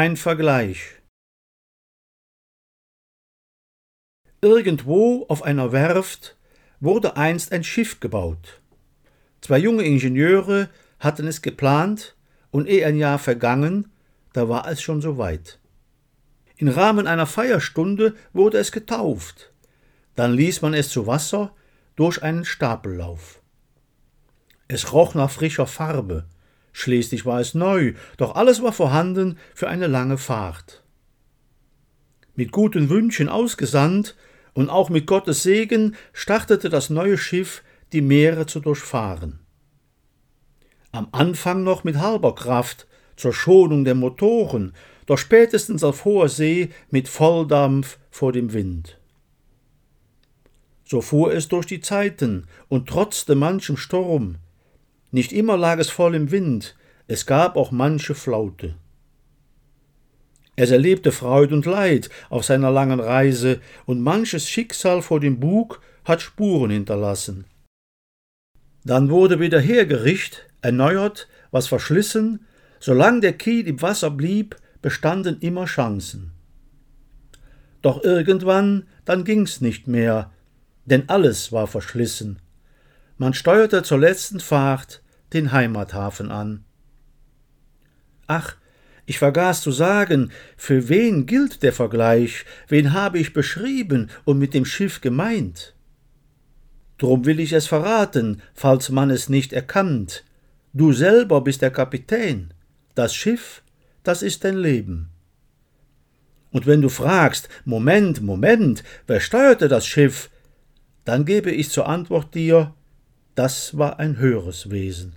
Ein Vergleich Irgendwo auf einer Werft wurde einst ein Schiff gebaut. Zwei junge Ingenieure hatten es geplant, und ehe ein Jahr vergangen, da war es schon so weit. Im Rahmen einer Feierstunde wurde es getauft. Dann ließ man es zu Wasser durch einen Stapellauf. Es roch nach frischer Farbe, schließlich war es neu, doch alles war vorhanden für eine lange Fahrt. Mit guten Wünschen ausgesandt und auch mit Gottes Segen startete das neue Schiff, die Meere zu durchfahren. Am Anfang noch mit halber Kraft zur Schonung der Motoren, doch spätestens auf hoher See mit Volldampf vor dem Wind. So fuhr es durch die Zeiten und trotzte manchem Sturm. Nicht immer lag es voll im Wind, es gab auch manche Flaute. Es erlebte Freud und Leid auf seiner langen Reise, und manches Schicksal vor dem Bug hat Spuren hinterlassen. Dann wurde wieder hergericht, erneuert, was verschlissen, solang der Kiel im Wasser blieb, bestanden immer Chancen. Doch irgendwann, dann ging's nicht mehr, denn alles war verschlissen. Man steuerte zur letzten Fahrt den Heimathafen an. Ach, ich vergaß zu sagen, für wen gilt der Vergleich, wen habe ich beschrieben und mit dem Schiff gemeint? Drum will ich es verraten, falls man es nicht erkannt. Du selber bist der Kapitän, das Schiff, das ist dein Leben. Und wenn du fragst, Moment, Moment, wer steuerte das Schiff, dann gebe ich zur Antwort dir, das war ein höheres Wesen.